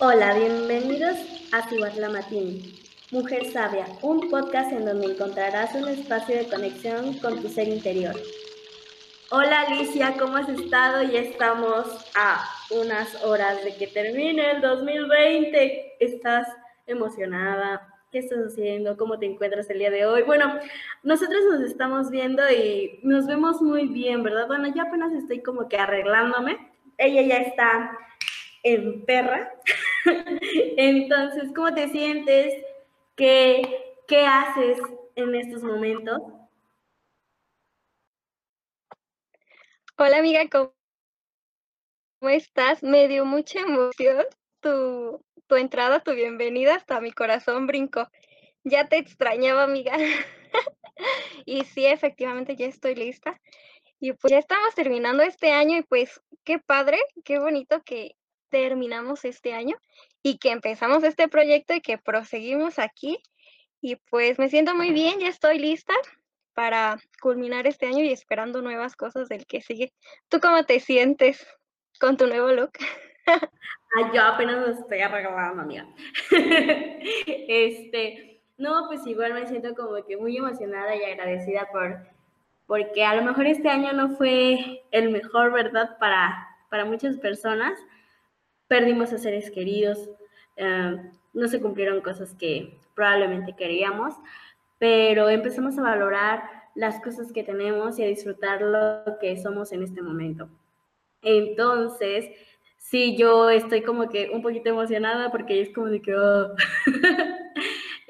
Hola, bienvenidos a Cihuatlamatín, Mujer Sabia, un podcast en donde encontrarás un espacio de conexión con tu ser interior. Hola Alicia, ¿cómo has estado? Ya estamos a unas horas de que termine el 2020. ¿Estás emocionada? ¿Qué estás haciendo? ¿Cómo te encuentras el día de hoy? Bueno, nosotros nos estamos viendo y nos vemos muy bien, ¿verdad? Bueno, yo apenas estoy como que arreglándome. Ella ya está en perra. Entonces, ¿cómo te sientes? ¿Qué, ¿Qué haces en estos momentos? Hola amiga, ¿cómo estás? Me dio mucha emoción tu, tu entrada, tu bienvenida, hasta mi corazón brincó. Ya te extrañaba amiga. y sí, efectivamente ya estoy lista. Y pues ya estamos terminando este año y pues qué padre, qué bonito que terminamos este año y que empezamos este proyecto y que proseguimos aquí. Y pues me siento muy bien, ya estoy lista para culminar este año y esperando nuevas cosas del que sigue. ¿Tú cómo te sientes con tu nuevo look? Ay, yo apenas me estoy arreglando, amiga. este, no, pues igual me siento como que muy emocionada y agradecida por, porque a lo mejor este año no fue el mejor, ¿verdad? Para, para muchas personas, perdimos a seres queridos, eh, no se cumplieron cosas que probablemente queríamos, pero empezamos a valorar las cosas que tenemos y a disfrutar lo que somos en este momento. Entonces, sí, yo estoy como que un poquito emocionada porque es como de que... Oh.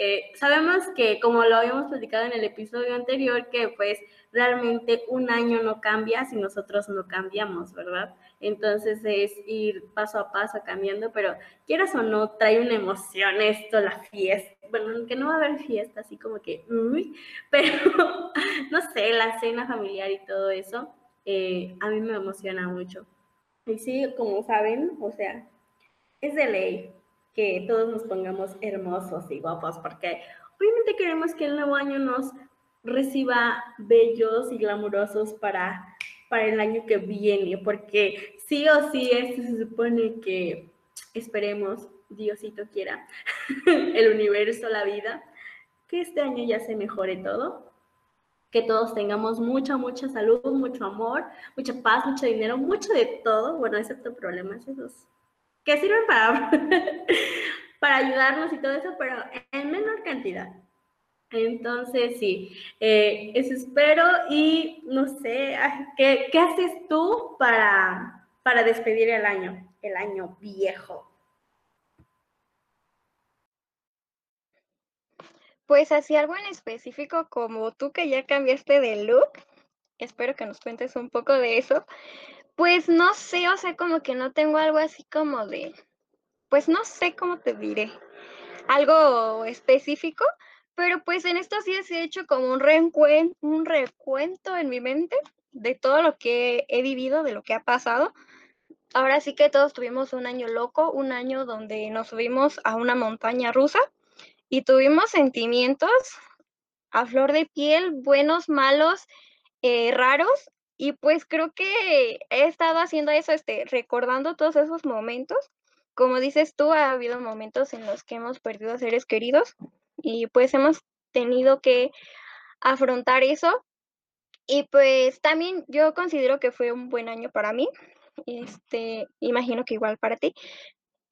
Eh, sabemos que, como lo habíamos platicado en el episodio anterior, que pues realmente un año no cambia si nosotros no cambiamos, ¿verdad? Entonces es ir paso a paso cambiando, pero quieras o no, trae una emoción esto, la fiesta. Bueno, que no va a haber fiesta, así como que, pero no sé, la cena familiar y todo eso, eh, a mí me emociona mucho. Y sí, como saben, o sea, es de ley que todos nos pongamos hermosos y guapos, porque obviamente queremos que el nuevo año nos reciba bellos y glamurosos para, para el año que viene, porque sí o sí esto se supone que esperemos, Diosito quiera, el universo, la vida, que este año ya se mejore todo, que todos tengamos mucha, mucha salud, mucho amor, mucha paz, mucho dinero, mucho de todo, bueno, excepto problemas esos que sirven para, para ayudarnos y todo eso, pero en menor cantidad. Entonces, sí, eh, eso espero y no sé, ¿qué, ¿qué, haces tú para, para despedir el año, el año viejo? Pues así algo en específico como tú que ya cambiaste de look, espero que nos cuentes un poco de eso, pues no sé, o sea, como que no tengo algo así como de, pues no sé cómo te diré, algo específico, pero pues en estos días he hecho como un, un recuento en mi mente de todo lo que he vivido, de lo que ha pasado. Ahora sí que todos tuvimos un año loco, un año donde nos subimos a una montaña rusa y tuvimos sentimientos a flor de piel, buenos, malos, eh, raros, y pues creo que he estado haciendo eso, este, recordando todos esos momentos. Como dices tú, ha habido momentos en los que hemos perdido a seres queridos y pues hemos tenido que afrontar eso. Y pues también yo considero que fue un buen año para mí. Este, imagino que igual para ti.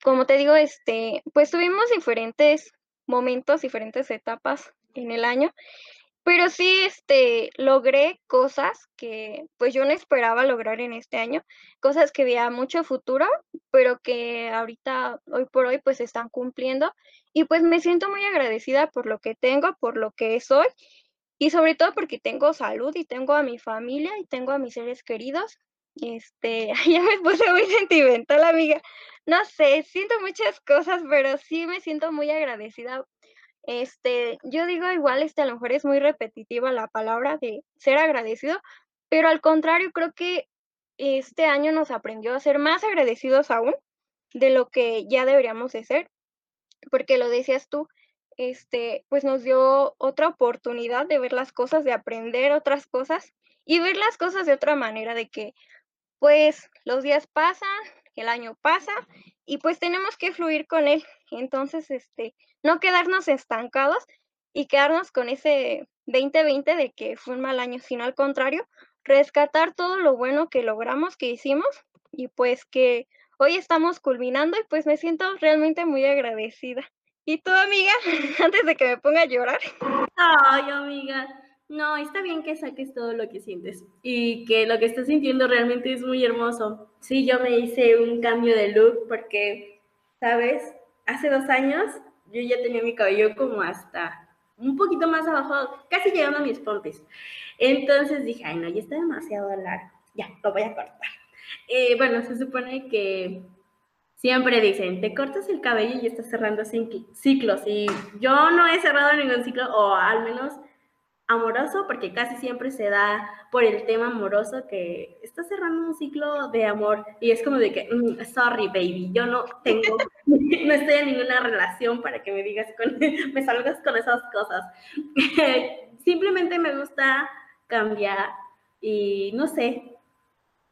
Como te digo, este, pues tuvimos diferentes momentos, diferentes etapas en el año pero sí, este, logré cosas que pues yo no esperaba lograr en este año, cosas que veía mucho futuro, pero que ahorita, hoy por hoy, pues están cumpliendo. Y pues me siento muy agradecida por lo que tengo, por lo que soy, y sobre todo porque tengo salud y tengo a mi familia y tengo a mis seres queridos. Este, ya me puse muy sentimental, amiga. No sé, siento muchas cosas, pero sí me siento muy agradecida este, yo digo igual, este, a lo mejor es muy repetitiva la palabra de ser agradecido, pero al contrario, creo que este año nos aprendió a ser más agradecidos aún de lo que ya deberíamos de ser, porque lo decías tú, este, pues nos dio otra oportunidad de ver las cosas, de aprender otras cosas y ver las cosas de otra manera, de que pues los días pasan, el año pasa y pues tenemos que fluir con él. Entonces, este, no quedarnos estancados y quedarnos con ese 2020 de que fue un mal año, sino al contrario, rescatar todo lo bueno que logramos, que hicimos y pues que hoy estamos culminando y pues me siento realmente muy agradecida. ¿Y tú, amiga? Antes de que me ponga a llorar. Ay, amiga. No, está bien que saques todo lo que sientes y que lo que estás sintiendo realmente es muy hermoso. Sí, yo me hice un cambio de look porque, ¿sabes? Hace dos años yo ya tenía mi cabello como hasta un poquito más abajo, casi llegando a mis pompis. Entonces dije, ay, no, ya está demasiado largo. Ya, lo voy a cortar. Eh, bueno, se supone que siempre dicen, te cortas el cabello y estás cerrando ciclos. Y yo no he cerrado ningún ciclo, o al menos amoroso, porque casi siempre se da por el tema amoroso que está cerrando un ciclo de amor y es como de que, mm, sorry baby, yo no tengo, no estoy en ninguna relación para que me digas, con, me salgas con esas cosas. Simplemente me gusta cambiar y no sé,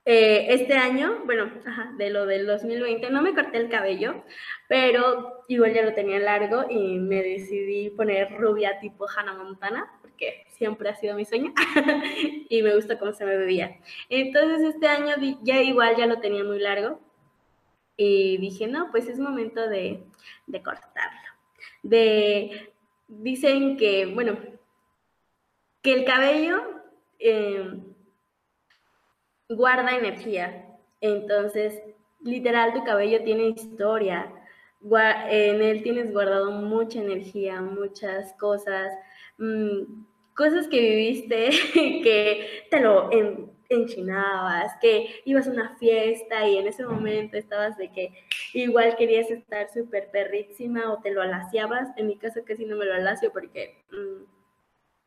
eh, este año, bueno, de lo del 2020, no me corté el cabello, pero igual ya lo tenía largo y me decidí poner rubia tipo Hannah Montana, porque siempre ha sido mi sueño y me gusta cómo se me veía. Entonces este año ya igual ya lo tenía muy largo y dije, no, pues es momento de, de cortarlo. De, dicen que, bueno, que el cabello... Eh, guarda energía. Entonces, literal, tu cabello tiene historia. En él tienes guardado mucha energía, muchas cosas, mm, cosas que viviste, que te lo enchinabas, que ibas a una fiesta y en ese momento estabas de que igual querías estar súper perrísima o te lo alaciabas. En mi caso casi no me lo alacio porque... Mm,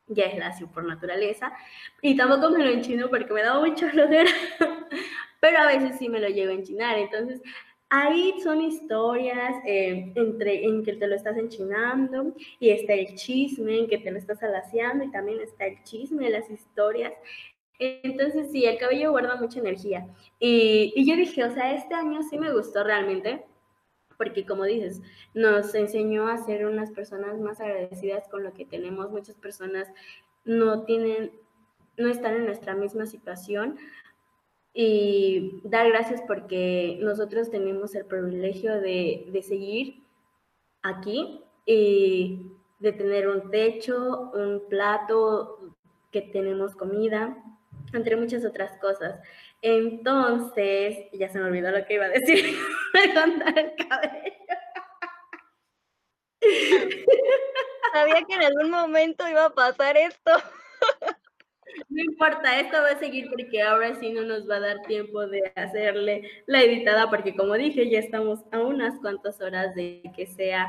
ya es lacio por naturaleza. Y tampoco me lo enchino porque me da mucho flojera, pero a veces sí me lo llevo a enchinar. Entonces, ahí son historias eh, entre, en que te lo estás enchinando y está el chisme en que te lo estás alaciando y también está el chisme, las historias. Entonces, sí, el cabello guarda mucha energía. Y, y yo dije, o sea, este año sí me gustó realmente porque como dices, nos enseñó a ser unas personas más agradecidas con lo que tenemos. Muchas personas no tienen, no están en nuestra misma situación y dar gracias porque nosotros tenemos el privilegio de, de seguir aquí y de tener un techo, un plato, que tenemos comida, entre muchas otras cosas. Entonces, ya se me olvidó lo que iba a decir, contar el cabello. Sabía que en algún momento iba a pasar esto. No importa, esto va a seguir porque ahora sí no nos va a dar tiempo de hacerle la editada, porque como dije, ya estamos a unas cuantas horas de que sea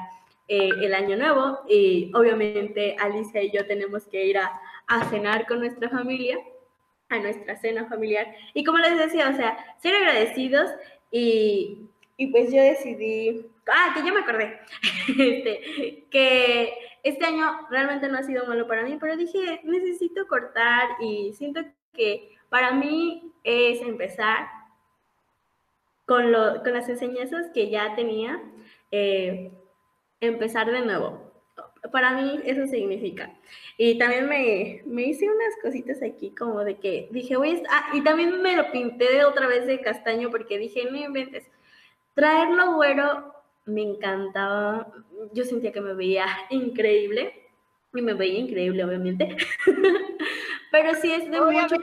eh, el año nuevo y obviamente Alicia y yo tenemos que ir a, a cenar con nuestra familia a nuestra cena familiar. Y como les decía, o sea, ser agradecidos y, y pues yo decidí, ah, que ya me acordé, este, que este año realmente no ha sido malo para mí, pero dije, necesito cortar y siento que para mí es empezar con, lo, con las enseñanzas que ya tenía, eh, empezar de nuevo para mí eso significa. Y también me, me, hice unas cositas aquí como de que dije, voy ah, y también me lo pinté de otra vez de castaño porque dije, no inventes, traerlo güero me encantaba, yo sentía que me veía increíble, y me veía increíble obviamente, pero sí es de mucho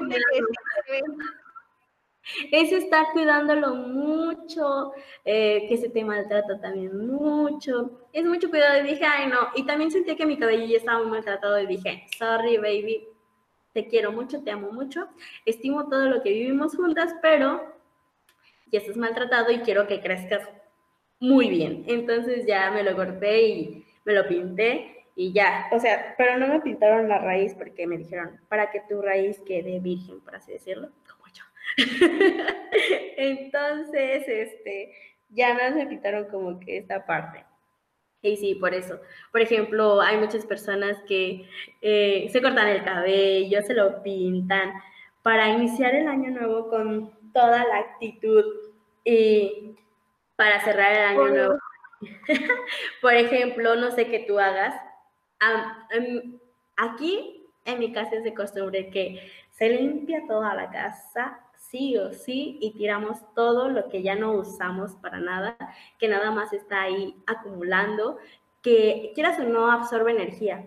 es estar cuidándolo mucho, eh, que se te maltrata también mucho. Es mucho cuidado. Y dije, ay, no. Y también sentí que mi cabello ya estaba muy maltratado. Y dije, sorry, baby. Te quiero mucho, te amo mucho. Estimo todo lo que vivimos juntas, pero ya estás maltratado y quiero que crezcas muy bien. Entonces ya me lo corté y me lo pinté y ya. O sea, pero no me pintaron la raíz porque me dijeron, para que tu raíz quede virgen, por así decirlo Entonces, este, ya no me pintaron como que esta parte. Y sí, por eso. Por ejemplo, hay muchas personas que eh, se cortan el cabello, se lo pintan para iniciar el año nuevo con toda la actitud. Y para cerrar el año nuevo. Por ejemplo, no sé qué tú hagas. aquí en mi casa es de costumbre que se limpia toda la casa, sí o sí, y tiramos todo lo que ya no usamos para nada, que nada más está ahí acumulando, que quieras o no absorbe energía.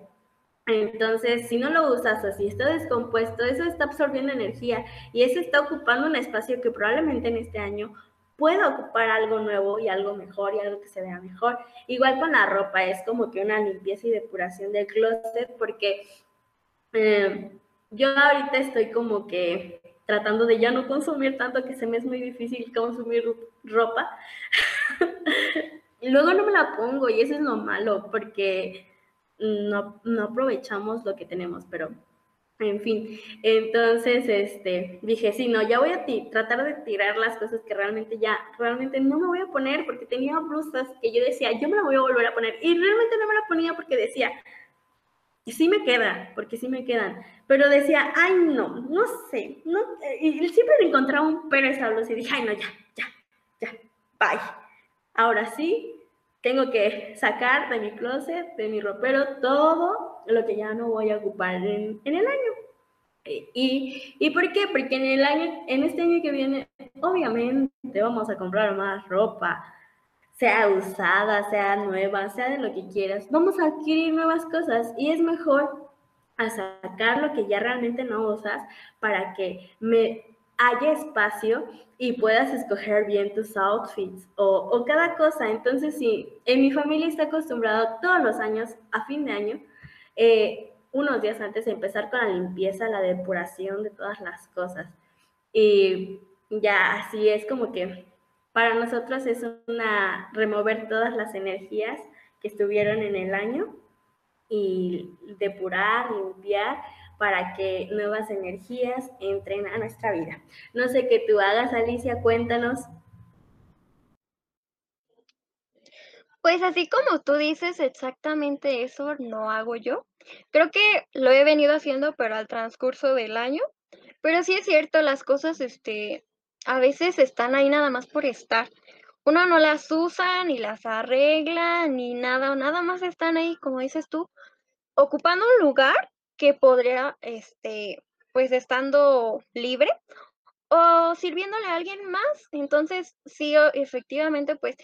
Entonces, si no lo usas o si está descompuesto, eso está absorbiendo energía y eso está ocupando un espacio que probablemente en este año pueda ocupar algo nuevo y algo mejor y algo que se vea mejor. Igual con la ropa, es como que una limpieza y depuración del closet porque eh, yo ahorita estoy como que tratando de ya no consumir tanto que se me es muy difícil consumir ropa. luego no me la pongo y eso es lo malo porque no, no aprovechamos lo que tenemos, pero en fin, entonces este, dije, sí, no, ya voy a tratar de tirar las cosas que realmente ya, realmente no me voy a poner porque tenía blusas que yo decía, yo me la voy a volver a poner y realmente no me la ponía porque decía, y sí me queda, porque sí me quedan, pero decía, ay, no, no sé, no, y siempre le encontraba un pero y dije, ay, no, ya, ya, ya, bye. Ahora sí, tengo que sacar de mi closet, de mi ropero, todo lo que ya no voy a ocupar en, el año. ¿Y, ¿Y por qué? Porque en, el año, en este año que viene, obviamente vamos a comprar más ropa, sea usada, sea nueva, sea de lo que quieras. Vamos a adquirir nuevas cosas y es mejor a sacar lo que ya realmente no usas para que me haya espacio y puedas escoger bien tus outfits o, cada cosa. Entonces, sí, en mi familia está acostumbrado todos los años, a fin de año, eh, unos días antes de empezar con la limpieza, la depuración de todas las cosas. Y ya así es como que para nosotros es una remover todas las energías que estuvieron en el año y depurar, limpiar para que nuevas energías entren a nuestra vida. No sé qué tú hagas, Alicia, cuéntanos. Pues así como tú dices exactamente eso, no hago yo. Creo que lo he venido haciendo, pero al transcurso del año. Pero sí es cierto, las cosas, este, a veces están ahí nada más por estar. Uno no las usa, ni las arregla, ni nada, nada más están ahí, como dices tú, ocupando un lugar que podría, este, pues estando libre o sirviéndole a alguien más. Entonces, sí, efectivamente, pues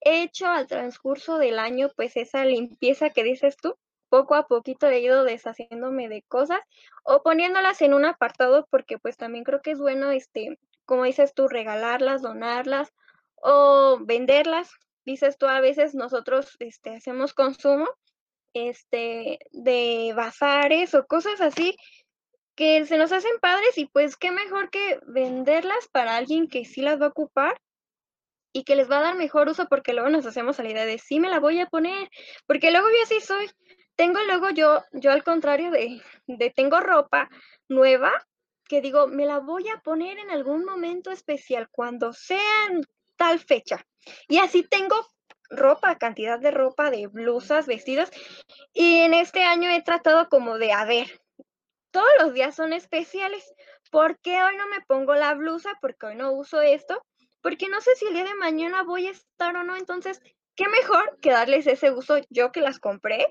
he hecho al transcurso del año, pues esa limpieza que dices tú, poco a poquito he ido deshaciéndome de cosas o poniéndolas en un apartado porque pues también creo que es bueno, este, como dices tú, regalarlas, donarlas o venderlas. Dices tú, a veces nosotros este, hacemos consumo este, de bazares o cosas así que se nos hacen padres y pues qué mejor que venderlas para alguien que sí las va a ocupar y que les va a dar mejor uso porque luego nos hacemos a la idea de sí me la voy a poner, porque luego yo así soy, tengo luego yo, yo al contrario de, de tengo ropa nueva que digo, me la voy a poner en algún momento especial cuando sea tal fecha. Y así tengo ropa, cantidad de ropa, de blusas, vestidos. Y en este año he tratado como de, a ver, todos los días son especiales. ¿Por qué hoy no me pongo la blusa? Porque hoy no uso esto. Porque no sé si el día de mañana voy a estar o no. Entonces, ¿qué mejor que darles ese uso yo que las compré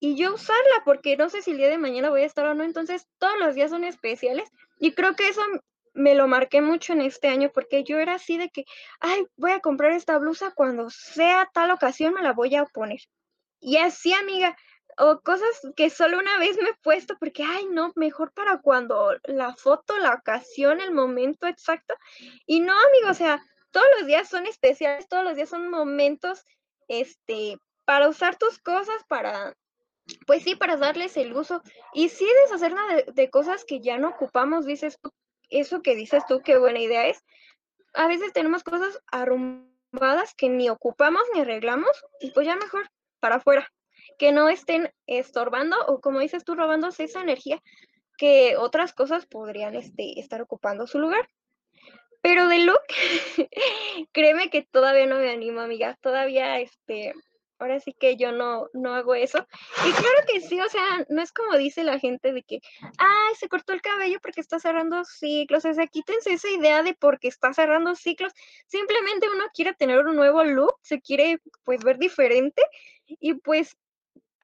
y yo usarla? Porque no sé si el día de mañana voy a estar o no. Entonces, todos los días son especiales. Y creo que eso me lo marqué mucho en este año porque yo era así de que, ay, voy a comprar esta blusa cuando sea tal ocasión me la voy a poner. Y así, amiga, o cosas que solo una vez me he puesto porque, ay, no, mejor para cuando la foto, la ocasión, el momento exacto. Y no, amigo, o sea, todos los días son especiales, todos los días son momentos, este, para usar tus cosas, para, pues sí, para darles el uso. Y sí deshacernos de, cosas que ya no ocupamos, dices tú, eso que dices tú, qué buena idea es. A veces tenemos cosas arrumbadas que ni ocupamos ni arreglamos y pues ya mejor para afuera. Que no estén estorbando o como dices tú, robándose esa energía que otras cosas podrían este, estar ocupando su lugar. Pero de look, créeme que todavía no me animo, amiga. Todavía este, ahora sí que yo no, no hago eso. Y claro que sí, o sea, no es como dice la gente de que, ay, se cortó el cabello porque está cerrando ciclos. O sea, quítense esa idea de porque está cerrando ciclos. Simplemente uno quiere tener un nuevo look, se quiere pues ver diferente y pues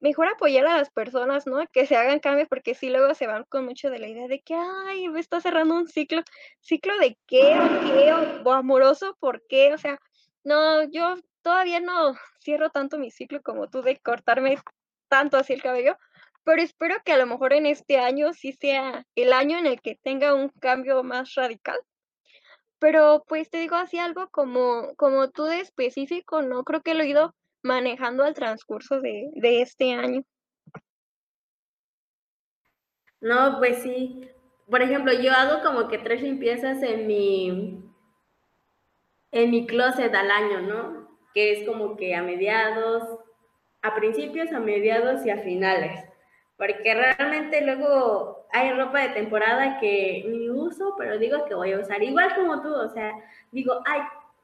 mejor apoyar a las personas, ¿no? Que se hagan cambios, porque sí luego se van con mucho de la idea de que, ay, me está cerrando un ciclo, ciclo de qué o qué o, amoroso, ¿por qué? O sea, no, yo todavía no cierro tanto mi ciclo como tú de cortarme tanto así el cabello, pero espero que a lo mejor en este año sí sea el año en el que tenga un cambio más radical. Pero pues te digo así algo como, como tú de específico, no creo que lo he ido manejando al transcurso de, este año? No, pues sí. Por ejemplo, yo hago como que tres limpiezas en mi en mi closet al año, ¿no? Que es como que a mediados, a principios, a mediados y a finales. Porque realmente luego hay ropa de temporada que ni uso, pero digo que voy a usar. Igual como tú, o sea, digo, ay,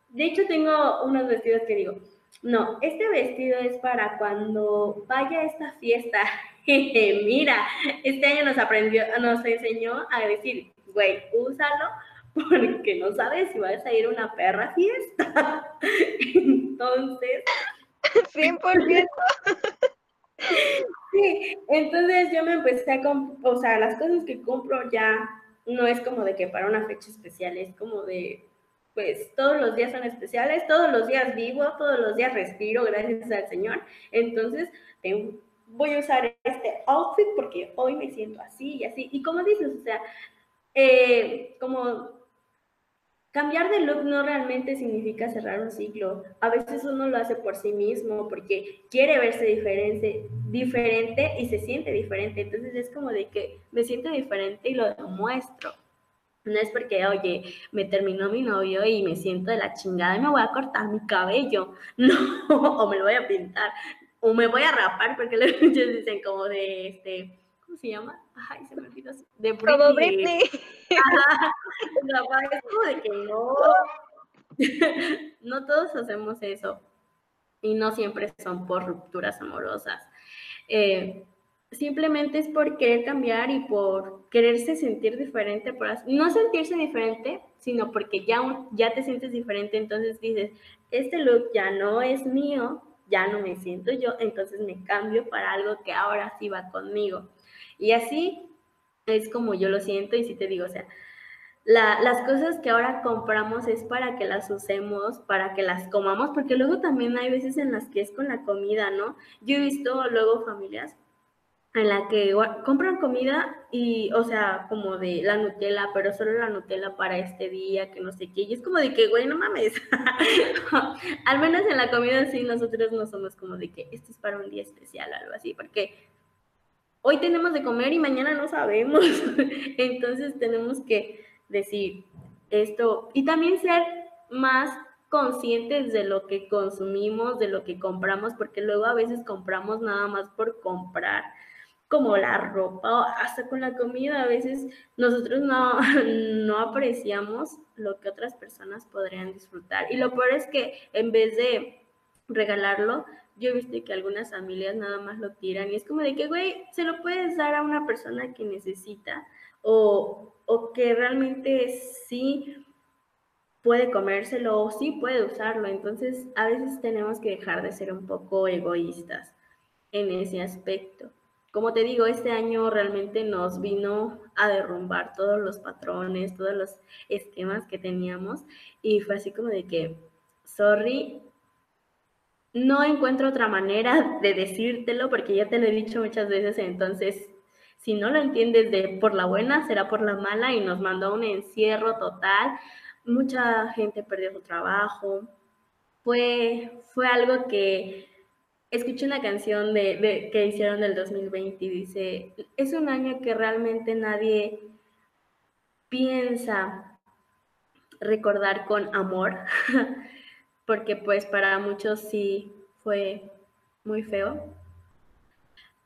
de hecho tengo unos vestidos que digo, no, este vestido es para cuando vaya a esta fiesta. Mira, este año nos aprendió, nos enseñó a decir, güey, úsalo porque no sabes si vas a ir a una perra fiesta. Entonces, 100%. Sí, entonces yo me empecé a o sea, las cosas que compro ya no es como de que para una fecha especial, es como de pues todos los días son especiales, todos los días vivo, todos los días respiro gracias al Señor. Entonces, voy a usar este outfit porque hoy me siento así y así. Y como dices, o sea, eh, como cambiar de look no realmente significa cerrar un ciclo. A veces uno lo hace por sí mismo porque quiere verse diferente, diferente y se siente diferente. Entonces es como de que me siento diferente y lo demuestro. No es porque, oye, me terminó mi novio y me siento de la chingada y me voy a cortar mi cabello. No, o me lo voy a pintar. O me voy a rapar, porque muchos dicen como de este. ¿Cómo se llama? Ay, se me olvidó. De Britney. Como Britney. Ajá. es como de que no. No todos hacemos eso. Y no siempre son por rupturas amorosas. Eh, simplemente es por querer cambiar y por quererse sentir diferente, por no sentirse diferente, sino porque ya, ya te sientes diferente, entonces dices, este look ya no es mío, ya no me siento yo, entonces me cambio para algo que ahora sí va conmigo. Y así es como yo lo siento y sí te digo, o sea, las cosas que ahora compramos es para que las usemos, para que las comamos, porque luego también hay veces en las que es con la comida, ¿no? Yo he visto luego familias en la que compran comida y, o sea, como de la Nutella, pero solo la Nutella para este día, que no sé qué. Y es como de que, güey, no mames. Al menos en la comida sí, nosotros no somos como de que esto es para un día especial, algo así, porque hoy tenemos de comer y mañana no sabemos. Entonces tenemos que decir esto y también ser más conscientes de lo que consumimos, de lo que compramos, porque luego a veces compramos nada más por comprar como la ropa, hasta con la comida, a veces nosotros no, no apreciamos lo que otras personas podrían disfrutar. Y lo peor es que en vez de regalarlo, yo he visto que algunas familias nada más lo tiran y es como de que, güey, se lo puedes dar a una persona que necesita o, o que realmente sí puede comérselo o sí puede usarlo. Entonces, a veces tenemos que dejar de ser un poco egoístas en ese aspecto como te digo, este año realmente nos vino a derrumbar todos los patrones, todos los esquemas que teníamos y fue así como de que, sorry, no encuentro otra manera de decírtelo porque ya te lo he dicho muchas veces, entonces si no lo entiendes de por la buena, será por la mala y nos mandó un encierro total. Mucha gente perdió su trabajo. Fue, fue algo que escuché una canción de, que hicieron del 2020 y dice, es un año que realmente nadie piensa recordar con amor, porque pues para muchos sí fue muy feo,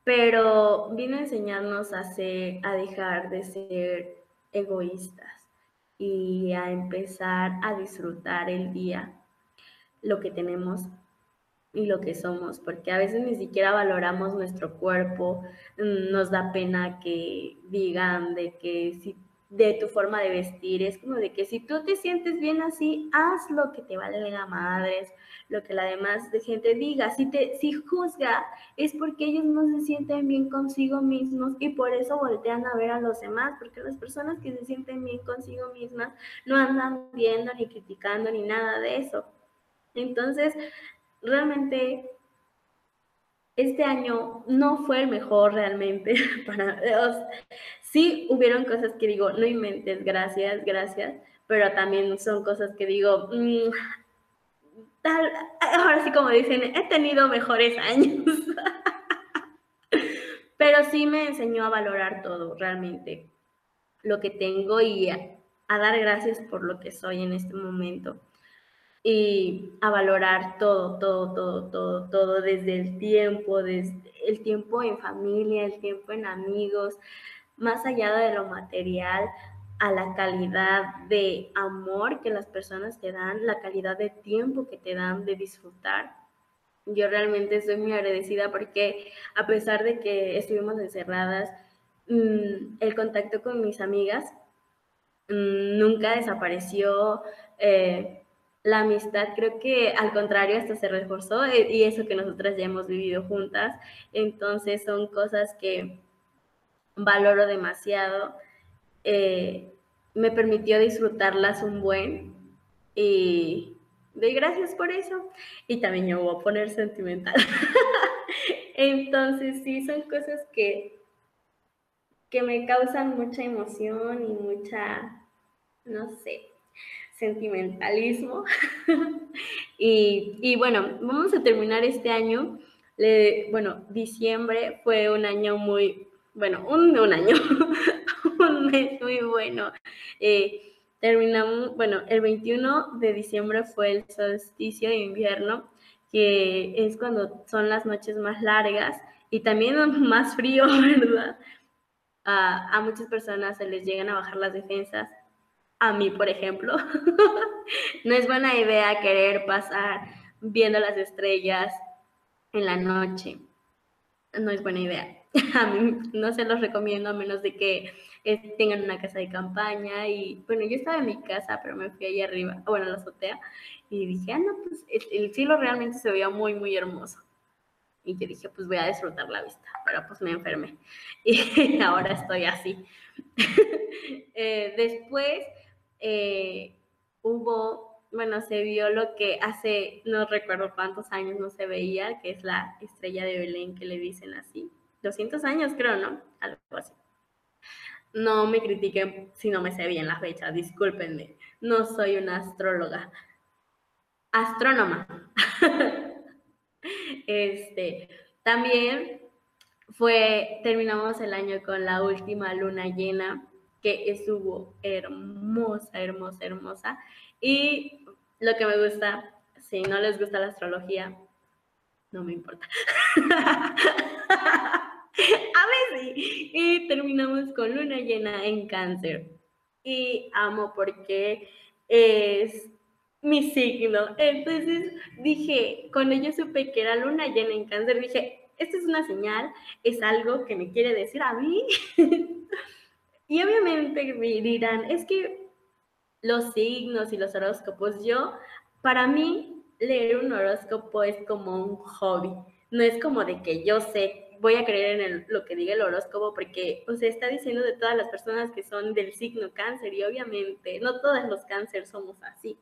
pero vino a enseñarnos a, a dejar de ser egoístas y a empezar a disfrutar el día, lo que tenemos y lo que somos, porque a veces ni siquiera valoramos nuestro cuerpo, nos da pena que digan de que si de tu forma de vestir, es como de que si tú te sientes bien así, haz lo que te valga madres, lo que la demás de gente diga, si te si juzga es porque ellos no se sienten bien consigo mismos y por eso voltean a ver a los demás, porque las personas que se sienten bien consigo mismas no andan viendo ni criticando ni nada de eso. Entonces, realmente este año no fue el mejor realmente para sí hubieron cosas que digo, no inventes, gracias, gracias, pero también son cosas que digo, mm, tal, ahora sí como dicen, he tenido mejores años. pero sí me enseñó a valorar todo, realmente, lo que tengo y a dar gracias por lo que soy en este momento y a valorar todo, todo, todo, todo, todo, desde el tiempo, desde el tiempo en familia, el tiempo en amigos, más allá de lo material, a la calidad de amor que las personas te dan, la calidad de tiempo que te dan de disfrutar. Yo realmente estoy muy agradecida porque a pesar de que estuvimos encerradas, mm, el contacto con mis amigas mm, nunca desapareció. Eh, la amistad creo que al contrario hasta se reforzó eh, y eso que nosotras ya hemos vivido juntas. Entonces son cosas que valoro demasiado. Eh, me permitió disfrutarlas un buen y doy gracias por eso. Y también yo voy a poner sentimental. Entonces sí, son cosas que, que me causan mucha emoción y mucha, no sé, sentimentalismo. y, bueno, vamos a terminar este año. bueno, diciembre fue un año muy, bueno, un, un año, un mes muy bueno. Eh, terminamos, bueno, el 21 de diciembre fue el solsticio de invierno, que es cuando son las noches más largas y también más frío, ¿verdad? a muchas personas se les llegan a bajar las defensas a mí, por ejemplo, no es buena idea querer pasar viendo las estrellas en la noche. No es buena idea. A mí no se los recomiendo a menos de que tengan una casa de campaña y bueno, yo estaba en mi casa, pero me fui ahí arriba, bueno, a la azotea y dije, ah, no, pues el cielo realmente se veía muy, muy hermoso. Y yo dije, pues voy a disfrutar la vista, pero pues me enfermé y ahora estoy así. Eh, después eh, hubo, bueno, se vio lo que hace, no recuerdo cuántos años no se veía, que es la estrella de Belén que le dicen así. 200 años creo, ¿no? Algo así. No me critiquen si no me sé bien la fecha, discúlpenme. No soy una astróloga. Astrónoma. este, también fue, terminamos el año con la última luna llena que estuvo hermosa, hermosa, hermosa. Y lo que me gusta, si no les gusta la astrología, no me importa. A sí. Y terminamos con luna llena en cáncer. Y amo porque es mi signo. Entonces dije, cuando yo supe que era luna llena en cáncer, dije, esta es una señal, es algo que me quiere decir a mí. Y obviamente dirán, es que los signos y los horóscopos, yo, para mí, leer un horóscopo es como un hobby. No es como de que yo sé, voy a creer en lo que diga el horóscopo porque, o sea, está diciendo de todas las personas que son del signo cáncer y obviamente no todos los cáncer somos así.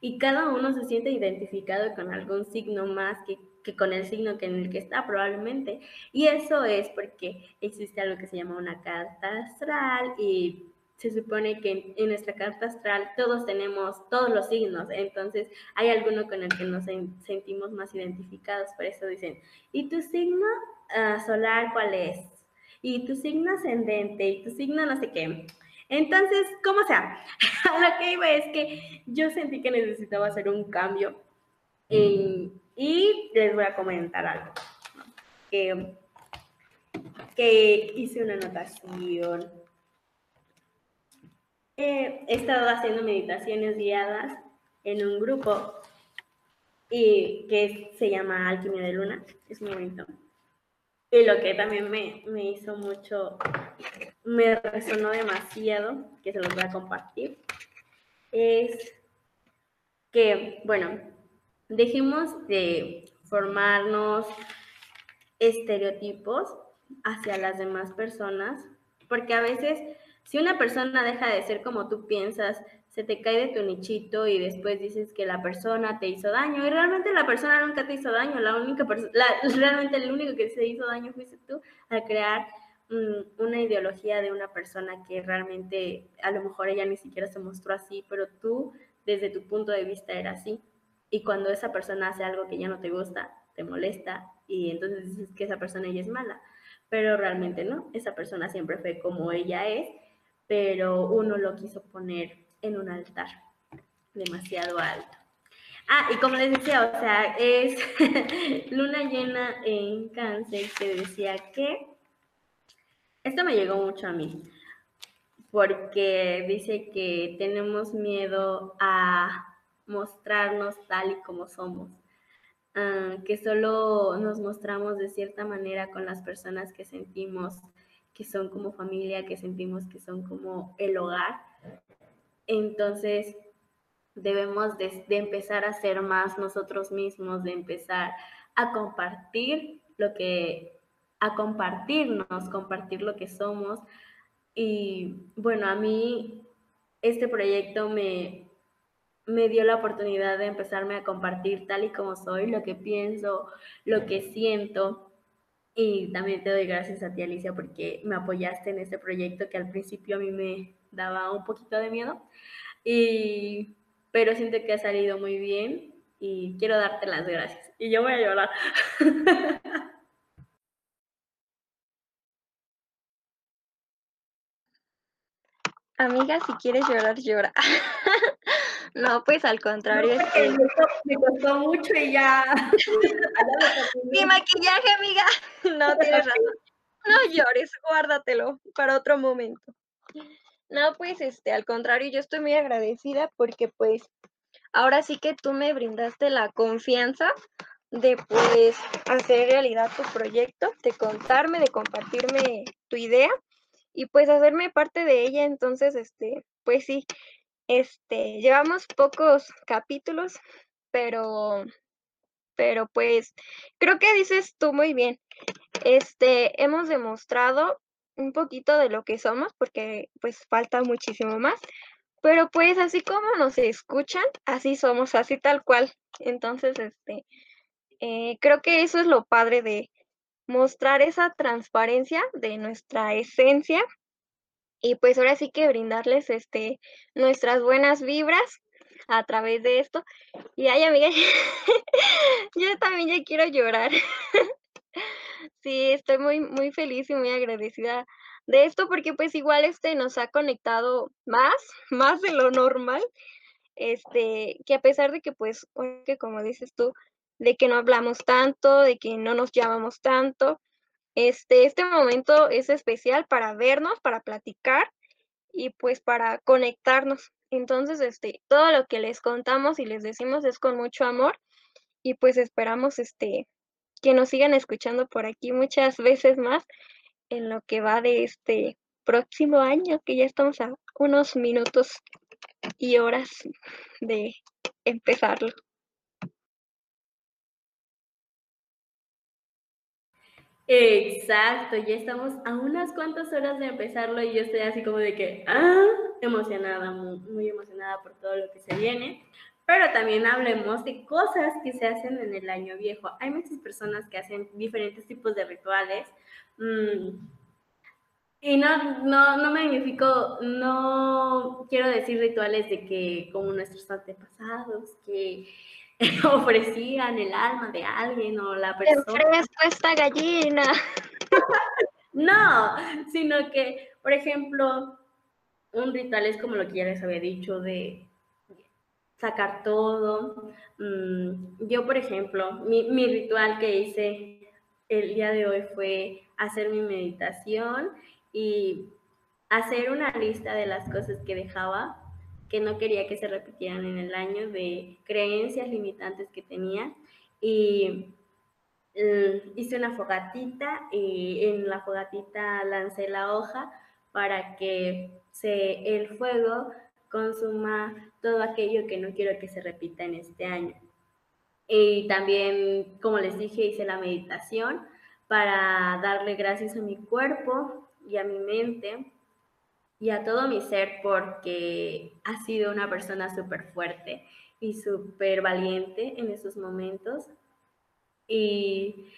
Y cada uno se siente identificado con algún signo más que que con el signo que en el que está probablemente. Y eso es porque existe algo que se llama una carta astral y se supone que en, nuestra carta astral todos tenemos todos los signos, entonces hay alguno con el que nos sentimos más identificados, por eso dicen, ¿y tu signo ah, solar cuál es? ¿Y tu signo ascendente? ¿Y tu signo no sé qué? Entonces, como sea, lo que iba es que yo sentí que necesitaba hacer un cambio y les voy a comentar algo. Que hice una anotación. He estado haciendo meditaciones guiadas en un grupo y que se llama Alquimia de Luna, es muy bonito. Y lo que también me, me hizo mucho, me resonó demasiado, que se los voy a compartir, es que, bueno, dejemos de formarnos estereotipos hacia las demás personas, porque a veces si una persona deja de ser como tú piensas, se te cae de tu nichito y después dices que la persona te hizo daño y realmente la persona nunca te hizo daño, la única realmente el único que se hizo daño fuiste tú al crear mm, una ideología de una persona que realmente a lo mejor ella ni siquiera se mostró así, pero tú desde tu punto de vista era así. Y cuando esa persona hace algo que ya no te gusta, te molesta y entonces dices que esa persona ella es mala, pero realmente no, esa persona siempre fue como ella es, pero uno lo quiso poner en un altar demasiado alto. Ah, y como les decía, o sea, es luna llena en cáncer que decía que esto me llegó mucho a mí, porque dice que tenemos miedo a mostrarnos tal y como somos, ah, que solo nos mostramos de cierta manera con las personas que sentimos que son como familia, que sentimos que son como el hogar, entonces, debemos de, empezar a ser más nosotros mismos, de empezar a compartir lo que, a compartirnos, compartir lo que somos. Y bueno, a mí este proyecto me, me dio la oportunidad de empezarme a compartir tal y como soy, lo que pienso, lo que siento. Y también te doy gracias a ti, Alicia, porque me apoyaste en este proyecto que al principio a mí me, daba un poquito de miedo, y, pero siento que ha salido muy bien y quiero darte las gracias. Y yo voy a llorar. Amiga, si quieres llorar, llora. no, pues al contrario. me, costó, mucho y ya. Mi maquillaje, amiga. No tienes razón. No llores, guárdatelo para otro momento. No, pues este, al contrario, yo estoy muy agradecida porque pues ahora sí que tú me brindaste la confianza de pues hacer realidad tu proyecto, de contarme, de compartirme tu idea y pues hacerme parte de ella. Entonces, este, pues sí, este, llevamos pocos capítulos, pero, pero pues creo que dices tú muy bien. Este, hemos demostrado un poquito de lo que somos, porque pues falta muchísimo más. Pero pues así como nos escuchan, así somos, así tal cual. Entonces, este, eh, creo que eso es lo padre de mostrar esa transparencia de nuestra esencia y pues ahora sí que brindarles este nuestras buenas vibras a través de esto. Y ay, amiga, yo también ya quiero llorar. Sí, estoy muy, muy feliz y muy agradecida de esto porque pues igual este nos ha conectado más, más de lo normal, este, que a pesar de que pues, que como dices tú, de que no hablamos tanto, de que no nos llamamos tanto, este, este momento es especial para vernos, para platicar y pues para conectarnos. Entonces, este, todo lo que les contamos y les decimos es con mucho amor y pues esperamos este que nos sigan escuchando por aquí muchas veces más en lo que va de este próximo año, que ya estamos a unos minutos y horas de empezarlo. Exacto, ya estamos a unas cuantas horas de empezarlo y yo estoy así como de que, ah, emocionada, muy, emocionada por todo lo que se viene pero también hablemos de cosas que se hacen en el año viejo. Hay muchas personas que hacen diferentes tipos de rituales. Mm, y no, no, no magnifico, no quiero decir rituales de que como nuestros antepasados que ofrecían el alma de alguien o la persona. esta gallina. no, sino que, por ejemplo, un ritual es como lo que ya les había dicho de sacar todo. Mm, yo, por ejemplo, mi, ritual que hice el día de hoy fue hacer mi meditación y hacer una lista de las cosas que dejaba que no quería que se repitieran en el año, de creencias limitantes que tenía. Y mm, hice una fogatita y en la fogatita lancé la hoja para que se, el fuego consuma todo aquello que no quiero que se repita en este año. Y también, como les dije, hice la meditación para darle gracias a mi cuerpo y a mi mente y a todo mi ser porque ha sido una persona súper fuerte y súper valiente en esos momentos. Y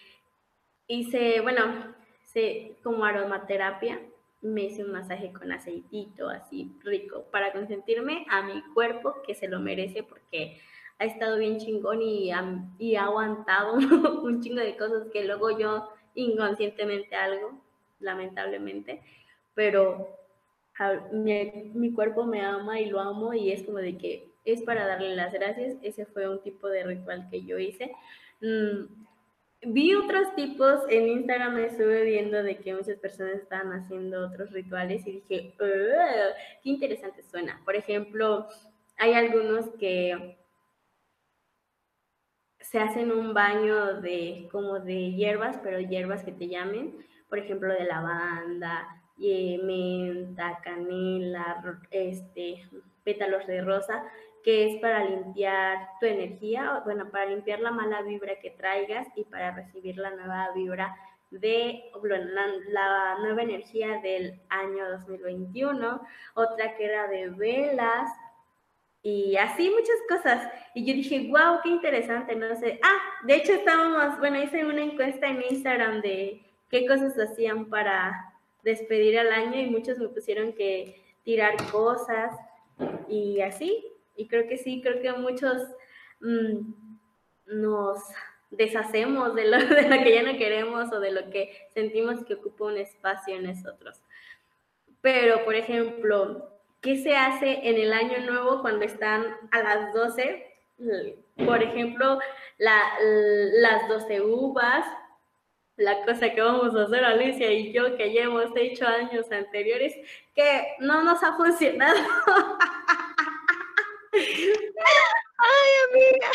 hice, bueno, hice como aromaterapia, me hice un masaje con aceitito así rico para consentirme a mi cuerpo que se lo merece porque ha estado bien chingón y y ha aguantado un chingo de cosas que luego yo inconscientemente algo, lamentablemente, pero mi, cuerpo me ama y lo amo y es como de que es para darle las gracias. Ese fue un tipo de ritual que yo hice. Mm, vi otros tipos, en Instagram me estuve viendo de que muchas personas estaban haciendo otros rituales y dije, qué interesante suena. Por ejemplo, hay algunos que se hacen un baño de como de hierbas, pero hierbas que te llamen, por ejemplo, de lavanda, menta, canela, este, pétalos de rosa, que es para limpiar tu energía, bueno, para limpiar la mala vibra que traigas y para recibir la nueva vibra de la, la, nueva energía del año 2021, otra que era de velas, y así muchas cosas. Y yo dije, wow, qué interesante, no sé. Ah, de hecho estábamos, bueno, hice una encuesta en Instagram de qué cosas hacían para despedir al año y muchos me pusieron que tirar cosas y así. Y creo que sí, creo que muchos mm, nos deshacemos de lo, de lo que ya no queremos o de lo que sentimos que ocupa un espacio en nosotros. Pero, por ejemplo, ¿Qué se hace en el año nuevo cuando están a las 12? Por ejemplo, las 12 uvas, la cosa que vamos a hacer Alicia y yo, que ya hemos hecho años anteriores, que no nos ha funcionado. Ay, amiga.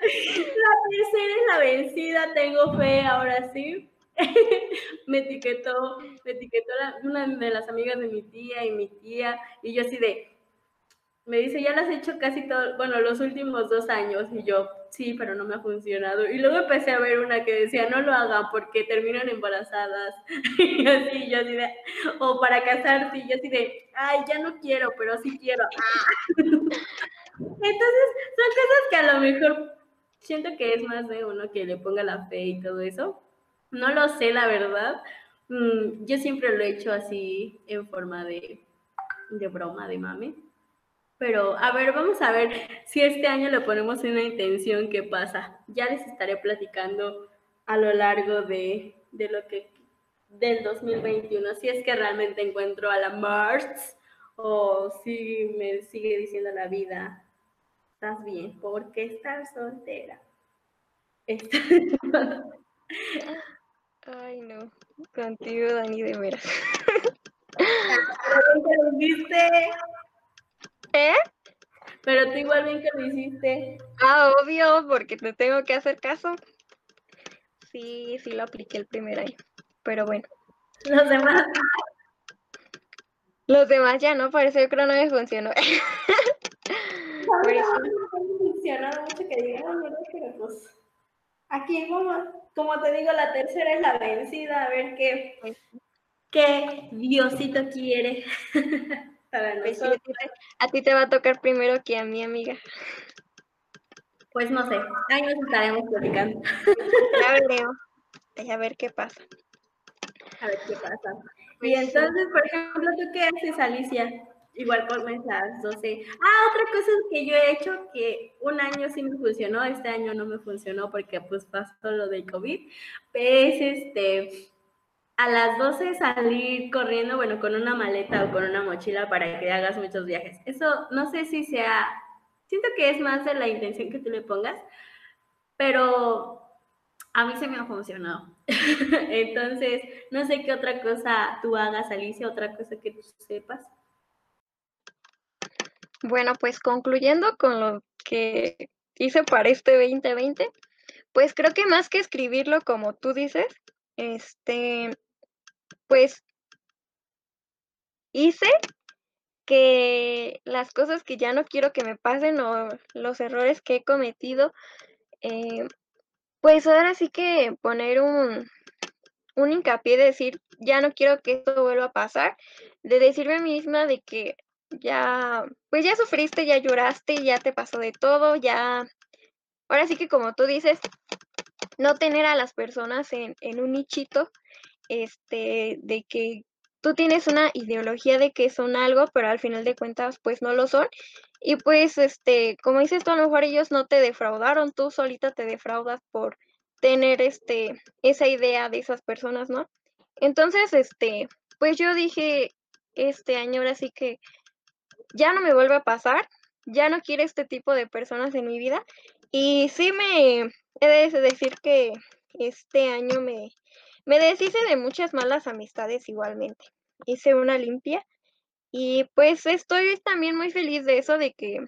La tercera es la vencida, tengo fe, ahora sí. me etiquetó, me etiquetó una de las amigas de mi tía y mi tía, y yo así de, me dice, ya las he hecho casi todo, bueno, los últimos dos años, y yo, sí, pero no me ha funcionado. Y luego empecé a ver una que decía, no lo hagan porque terminan embarazadas, y así, yo así de, o para casarse, y yo así de, ay, ya no quiero, pero sí quiero. Entonces, son cosas que a lo mejor siento que es más de uno que le ponga la fe y todo eso, no lo sé, la verdad. Mm, yo siempre lo he hecho así en forma de, de broma, de mame. Pero a ver, vamos a ver si este año le ponemos una intención, ¿qué pasa? Ya les estaré platicando a lo largo de, de lo que del 2021, si es que realmente encuentro a la Mars o si me sigue diciendo la vida, estás bien, porque estás soltera. Ay, no. Contigo, Dani, de que lo hiciste. ¿Eh? Pero tú igual bien que lo hiciste. Ah, obvio, porque te tengo que hacer caso. Sí, sí lo apliqué el primer año. Pero bueno. Los demás. Los demás ya no, parece que creo no me funcionó. Por eso. Mucho que digamos, pero pues. Aquí, como, como te digo, la tercera es la vencida, a ver qué, qué Diosito quiere. Pues a ti te va a tocar primero que a mi amiga. Pues no sé, ahí nos estaremos platicando. Ya veremos. A ver qué pasa. A ver qué pasa. Y pues entonces, por ejemplo, ¿tú qué haces, Alicia? igual por las 12. Ah, otra cosa que yo he hecho que un año sí me funcionó, este año no me funcionó porque pues pasó lo del COVID, es este, a las 12 salir corriendo, bueno, con una maleta o con una mochila para que hagas muchos viajes. Eso no sé si sea, siento que es más de la intención que tú le pongas, pero a mí se me ha funcionado. Entonces, no sé qué otra cosa tú hagas, Alicia, otra cosa que tú sepas. Bueno, pues concluyendo con lo que hice para este 2020, pues creo que más que escribirlo como tú dices, este, pues hice que las cosas que ya no quiero que me pasen o los errores que he cometido, eh, pues ahora sí que poner un, un hincapié de decir, ya no quiero que esto vuelva a pasar, de decirme a mí misma de que ya, pues ya sufriste, ya lloraste, ya te pasó de todo, ya, ahora sí que como tú dices, no tener a las personas en, en un nichito, este, de que tú tienes una ideología de que son algo, pero al final de cuentas, pues no lo son. Y pues, este, como dices tú, a lo mejor ellos no te defraudaron, tú solita te defraudas por tener este, esa idea de esas personas, ¿no? Entonces, este, pues yo dije este año ahora sí que ya no me vuelve a pasar, ya no quiero este tipo de personas en mi vida. Y sí me he de decir que este año me, me deshice de muchas malas amistades igualmente. Hice una limpia y pues estoy también muy feliz de eso, de que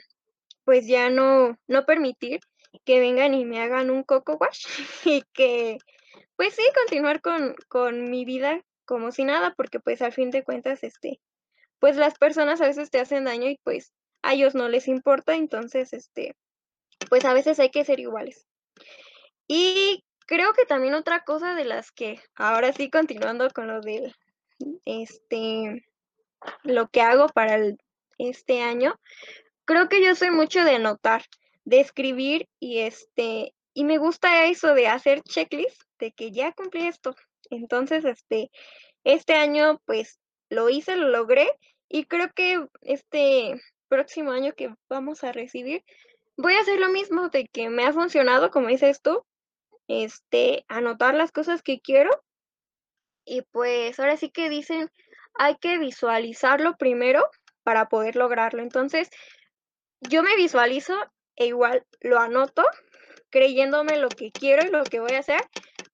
pues ya no, no permitir que vengan y me hagan un coco wash y que pues sí, continuar con, con mi vida como si nada, porque pues al fin de cuentas, este, pues las personas a veces te hacen daño y pues a ellos no les importa, entonces, este, pues a veces hay que ser iguales. Y creo que también otra cosa de las que, ahora sí, continuando con lo de, este, lo que hago para este año, creo que yo soy mucho de anotar, de escribir y este, y me gusta eso de hacer checklist de que ya cumplí esto. Entonces, este, este año pues lo hice, lo logré y creo que este próximo año que vamos a recibir voy a hacer lo mismo de que me ha funcionado, como dices tú, este, anotar las cosas que quiero y pues ahora sí que dicen, hay que visualizarlo primero para poder lograrlo. Entonces, yo me visualizo e igual lo anoto creyéndome lo que quiero y lo que voy a hacer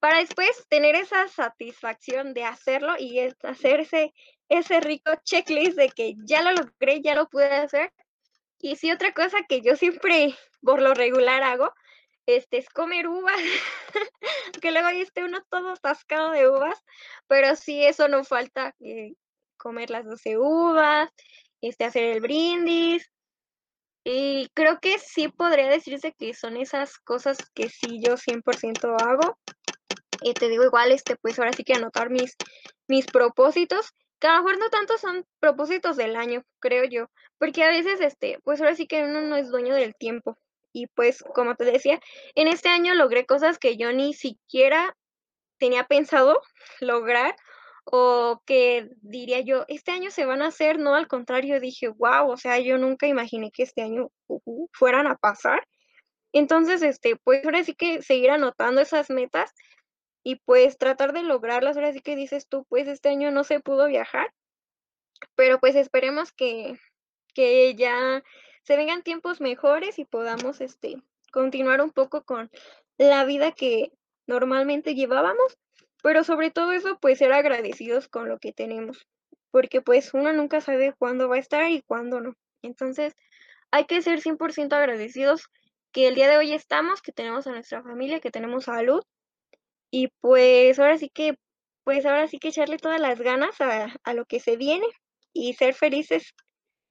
para después tener esa satisfacción de hacerlo y hacerse ese rico checklist de que ya lo logré, ya lo pude hacer. Y sí, otra cosa que yo siempre por lo regular hago, este, es comer uvas, que luego ahí esté uno todo atascado de uvas, pero sí, eso no falta, eh, comer las 12 uvas, este, hacer el brindis, y creo que sí podría decirse que son esas cosas que sí yo 100% hago. Y te digo igual, este, pues ahora sí que anotar mis, mis propósitos, que a lo mejor no tanto son propósitos del año, creo yo, porque a veces, este, pues ahora sí que uno no es dueño del tiempo. Y pues, como te decía, en este año logré cosas que yo ni siquiera tenía pensado lograr o que diría yo, este año se van a hacer, no, al contrario, dije, wow, o sea, yo nunca imaginé que este año fueran a pasar. Entonces, este, pues ahora sí que seguir anotando esas metas y pues tratar de lograrlas. Ahora sí que dices tú, pues este año no se pudo viajar, pero pues esperemos que, que ya se vengan tiempos mejores y podamos, este, continuar un poco con la vida que normalmente llevábamos pero sobre todo eso, pues ser agradecidos con lo que tenemos, porque pues uno nunca sabe cuándo va a estar y cuándo no. Entonces, hay que ser 100% agradecidos que el día de hoy estamos, que tenemos a nuestra familia, que tenemos salud y pues ahora sí que, pues ahora sí que echarle todas las ganas a, a lo que se viene y ser felices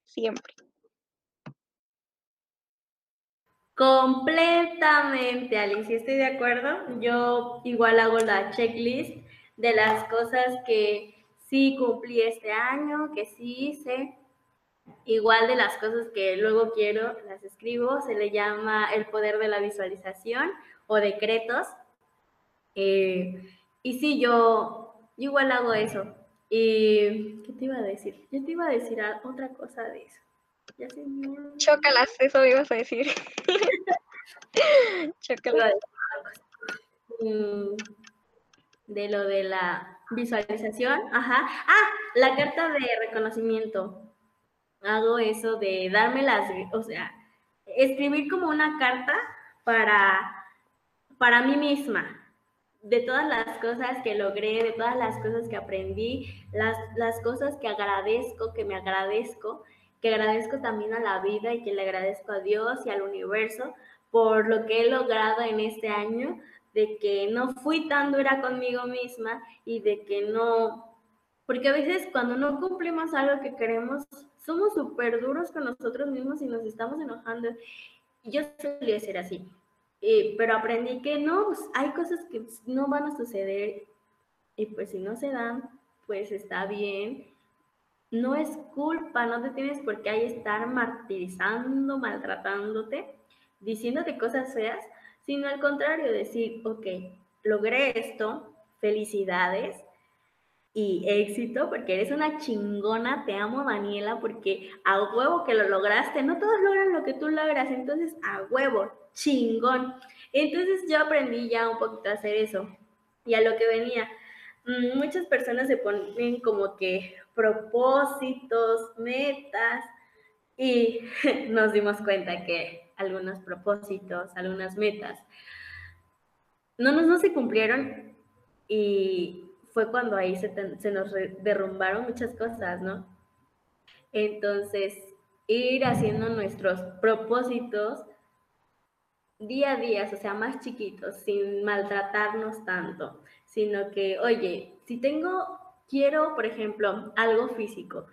siempre. Completamente, Alicia, estoy de acuerdo. Yo igual hago la checklist de las cosas que sí cumplí este año, que sí hice. Igual de las cosas que luego quiero, las escribo. Se le llama el poder de la visualización o decretos. Eh, y sí, yo, igual hago eso. ¿Y qué te iba a decir? Yo te iba a decir otra cosa de eso. Chócalas, eso me ibas a decir. Chócalas. Mm, de lo de la visualización, ajá. Ah, la carta de reconocimiento. Hago eso de darme las, o sea, escribir como una carta para, para mí misma, de todas las cosas que logré, de todas las cosas que aprendí, las, las cosas que agradezco, que me agradezco que agradezco también a la vida y que le agradezco a Dios y al universo por lo que he logrado en este año, de que no fui tan dura conmigo misma y de que no, porque a veces cuando no cumplimos algo que queremos, somos súper duros con nosotros mismos y nos estamos enojando. Yo solía ser así. Eh, pero aprendí que no, pues, hay cosas que no van a suceder y pues si no se dan, pues está bien. No es culpa, no te tienes por qué ahí estar martirizando, maltratándote, diciéndote cosas feas, sino al contrario, decir, ok, logré esto, felicidades, y éxito, porque eres una chingona, te amo Daniela, porque a huevo que lo lograste, no todos logran lo que tú logras, entonces a huevo, chingón. Entonces yo aprendí ya un poquito a hacer eso. Y a lo que venía, mm, muchas personas se ponen como que propósitos, metas, y nos dimos cuenta que algunos propósitos, algunas metas, no, no, no se cumplieron y fue cuando ahí se, se nos derrumbaron muchas cosas, ¿no? Entonces, ir haciendo nuestros propósitos día a día, o sea, más chiquitos, sin maltratarnos tanto, sino que, oye, si tengo, quiero, por ejemplo, algo físico,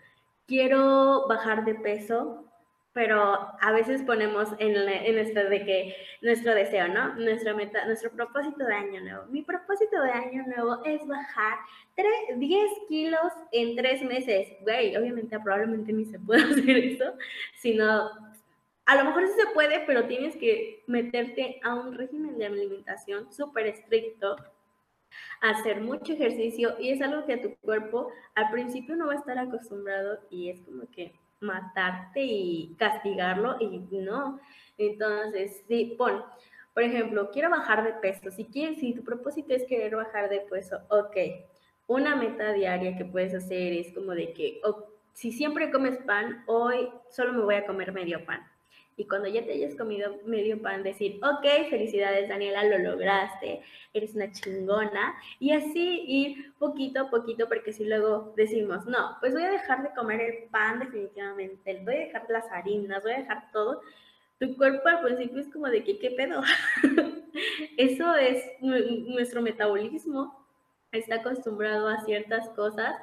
quiero bajar de peso, pero a veces ponemos en, en nuestro de que nuestro deseo, ¿no? Nuestro meta, nuestro propósito de año nuevo. Mi propósito de año nuevo es bajar 10 kilos en 3 meses. Güey, obviamente probablemente ni se puede hacer eso, sino a lo mejor sí se puede, pero tienes que meterte a un régimen de alimentación súper estricto, hacer mucho ejercicio y es algo que a tu cuerpo al principio no va a estar acostumbrado y es como que matarte y castigarlo y no. Entonces, sí, pon, por ejemplo, quiero bajar de peso. Si quieres, si tu propósito es querer bajar de peso, ok. Una meta diaria que puedes hacer es como de que, si siempre comes pan, hoy solo me voy a comer medio pan. Y cuando ya te hayas comido medio pan, decir, ok, felicidades Daniela, lo lograste, eres una chingona. Y así ir poquito a poquito, porque si luego decimos, no, pues voy a dejar de comer el pan definitivamente, voy a dejar las harinas, voy a dejar todo, tu cuerpo al principio es como de que, ¿qué pedo? Eso es nuestro metabolismo, está acostumbrado a ciertas cosas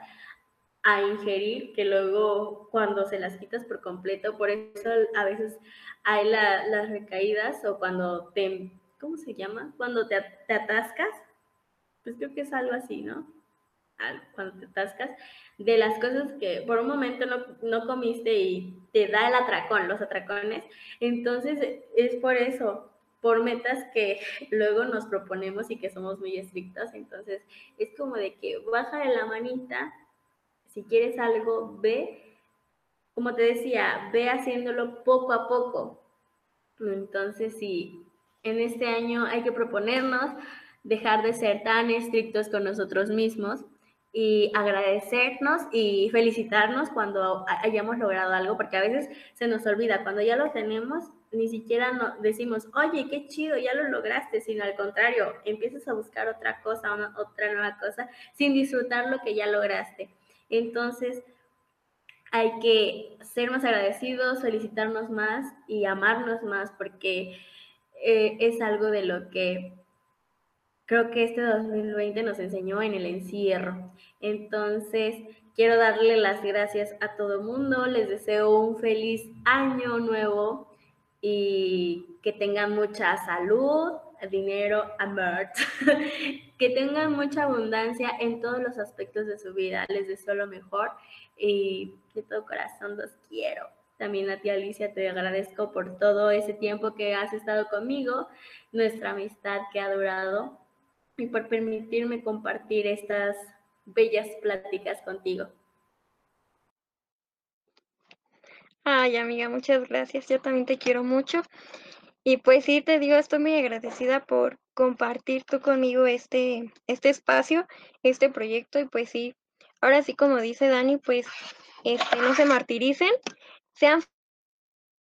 a ingerir que luego cuando se las quitas por completo, por eso a veces hay las recaídas o cuando te, ¿cómo se llama? Cuando te, atascas, pues creo que es algo así, ¿no? Cuando te atascas, de las cosas que por un momento no, no comiste y te da el atracón, los atracones, entonces es por eso, por metas que luego nos proponemos y que somos muy estrictos, entonces es como de que baja de la manita, si quieres algo, ve, como te decía, ve haciéndolo poco a poco. Entonces, sí, en este año hay que proponernos dejar de ser tan estrictos con nosotros mismos y agradecernos y felicitarnos cuando hayamos logrado algo, porque a veces se nos olvida, cuando ya lo tenemos, ni siquiera decimos, oye, qué chido, ya lo lograste, sino al contrario, empiezas a buscar otra cosa, otra nueva cosa, sin disfrutar lo que ya lograste. Entonces, hay que ser más agradecidos, felicitarnos más y amarnos más porque eh, es algo de lo que creo que este 2020 nos enseñó en el encierro. Entonces, quiero darle las gracias a todo mundo, les deseo un feliz año nuevo y que tengan mucha salud, dinero, amor, que tengan mucha abundancia en todos los aspectos de su vida. Les deseo lo mejor y de todo corazón los quiero. También a ti Alicia te agradezco por todo ese tiempo que has estado conmigo, nuestra amistad que ha durado y por permitirme compartir estas bellas pláticas contigo. Ay, amiga, muchas gracias. Yo también te quiero mucho. Y pues sí, te digo, estoy muy agradecida por compartir tú conmigo este, este espacio, este proyecto. Y pues sí, ahora sí, como dice Dani, pues este, no se martiricen, sean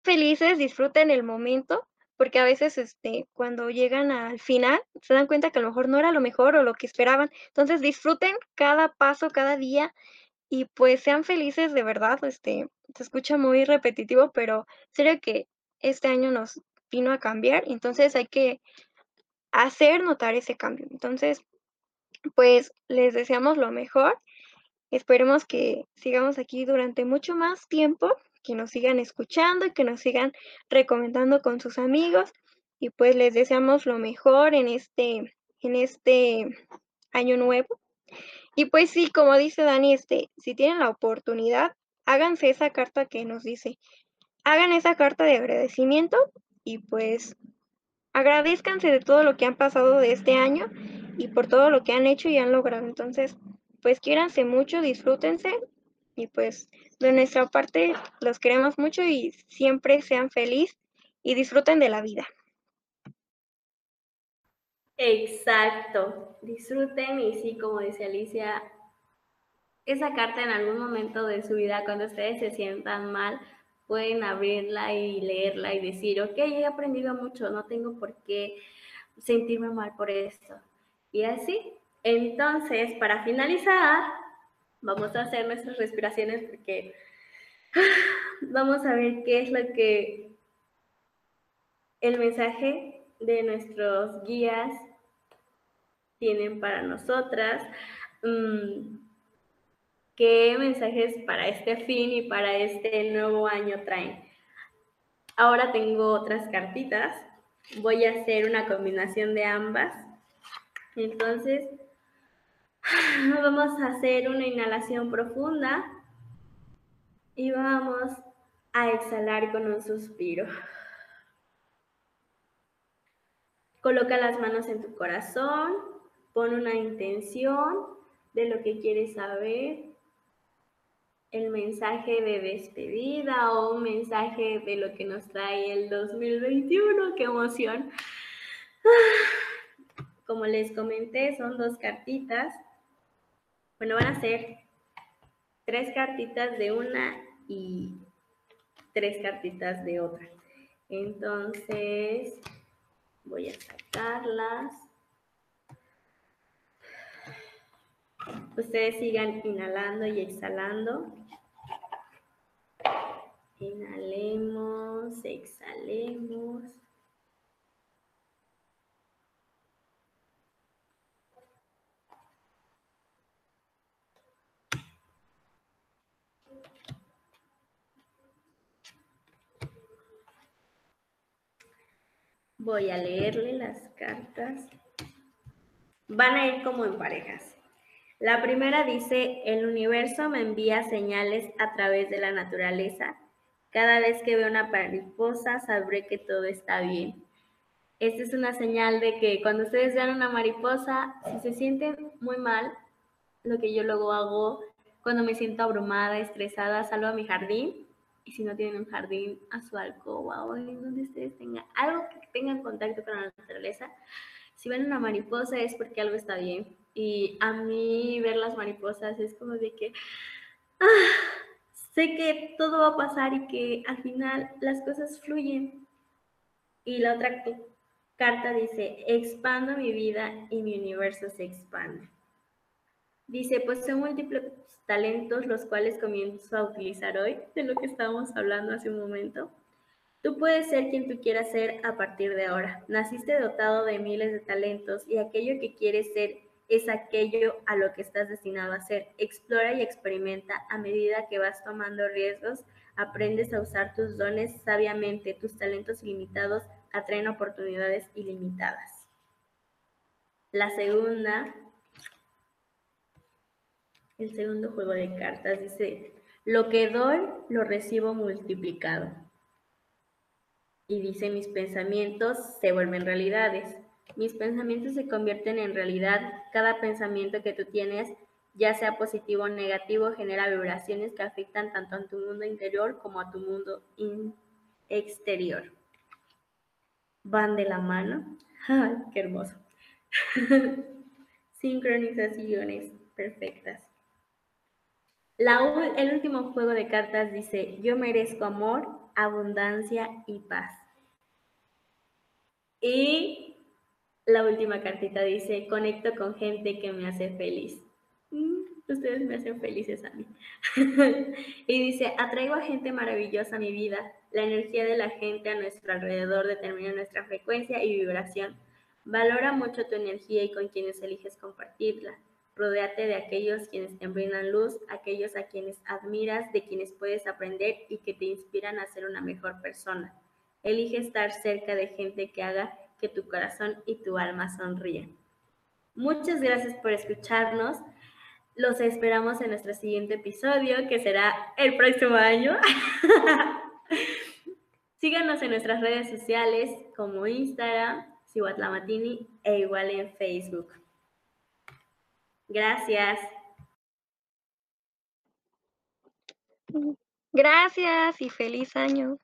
felices, disfruten el momento, porque a veces este, cuando llegan al final se dan cuenta que a lo mejor no era lo mejor o lo que esperaban. Entonces disfruten cada paso, cada día y pues sean felices de verdad, este, se escucha muy repetitivo, pero serio que este año nos a cambiar, entonces hay que hacer notar ese cambio. Entonces, pues les deseamos lo mejor. Esperemos que sigamos aquí durante mucho más tiempo, que nos sigan escuchando y que nos sigan recomendando con sus amigos. Y pues les deseamos lo mejor en este, en este año nuevo. Y pues sí, como dice Dani, este, si tienen la oportunidad, háganse esa carta que nos dice, hagan esa carta de agradecimiento y pues agradezcanse de todo lo que han pasado de este año y por todo lo que han hecho y han logrado. Entonces, pues quiéranse mucho, disfrútense y pues de nuestra parte los queremos mucho y siempre sean felices y disfruten de la vida. Exacto, disfruten y sí, como dice Alicia, esa carta en algún momento de su vida, cuando ustedes se sientan mal, pueden abrirla y leerla y decir, ok, he aprendido mucho, no tengo por qué sentirme mal por esto. Y así, entonces, para finalizar, vamos a hacer nuestras respiraciones porque vamos a ver qué es lo que el mensaje de nuestros guías tienen para nosotras. Mm, qué mensajes para este fin y para este nuevo año traen. Ahora tengo otras cartitas. Voy a hacer una combinación de ambas. Entonces, vamos a hacer una inhalación profunda y vamos a exhalar con un suspiro. Coloca las manos en tu corazón, pon una intención de lo que quieres saber el mensaje de despedida o un mensaje de lo que nos trae el 2021. ¡Qué emoción! Como les comenté, son dos cartitas. Bueno, van a ser tres cartitas de una y tres cartitas de otra. Entonces, voy a sacarlas. Ustedes sigan inhalando y exhalando. Inhalemos, exhalemos. Voy a leerle las cartas. Van a ir como en parejas. La primera dice, el universo me envía señales a través de la naturaleza. Cada vez que veo una mariposa, sabré que todo está bien. Esta es una señal de que cuando ustedes vean una mariposa, si se sienten muy mal, lo que yo luego hago cuando me siento abrumada, estresada, salgo a mi jardín. Y si no tienen un jardín, a su alcoba o en donde ustedes tengan algo que tengan contacto con la naturaleza. Si ven una mariposa es porque algo está bien y a mí ver las mariposas es como de que ah, sé que todo va a pasar y que al final las cosas fluyen. Y la otra carta dice, expando mi vida y mi universo se expande. Dice, pues son múltiples talentos los cuales comienzo a utilizar hoy, de lo que estábamos hablando hace un momento. Tú puedes ser quien tú quieras ser a partir de ahora. Naciste dotado de miles de talentos y aquello que quieres ser es aquello a lo que estás destinado a hacer. Explora y experimenta a medida que vas tomando riesgos, aprendes a usar tus dones sabiamente, tus talentos ilimitados atraen oportunidades ilimitadas. La segunda, el segundo juego de cartas dice, lo que doy lo recibo multiplicado. Y dice, mis pensamientos se vuelven realidades. Mis pensamientos se convierten en realidad. Cada pensamiento que tú tienes, ya sea positivo o negativo, genera vibraciones que afectan tanto a tu mundo interior como a tu mundo exterior. Van de la mano. ¡Qué hermoso! Sincronizaciones perfectas. el último juego de cartas dice, yo merezco amor, abundancia y paz. Y la última cartita dice, conecto con gente que me hace feliz. Mm, Ustedes me hacen felices a mí. y dice, atraigo a gente maravillosa a mi vida. La energía de la gente a nuestro alrededor determina nuestra frecuencia y vibración. Valora mucho tu energía y con quienes eliges compartirla. Rodéate de aquellos quienes te brindan luz, aquellos a quienes admiras, de quienes puedes aprender y que te inspiran a ser una mejor persona. Elige estar cerca de gente que haga que tu corazón y tu alma sonríen. Muchas gracias por escucharnos. Los esperamos en nuestro siguiente episodio, que será el próximo año. Síganos en nuestras redes sociales como Instagram, Cihuatlamatini e igual en Facebook. Gracias. Gracias y feliz año.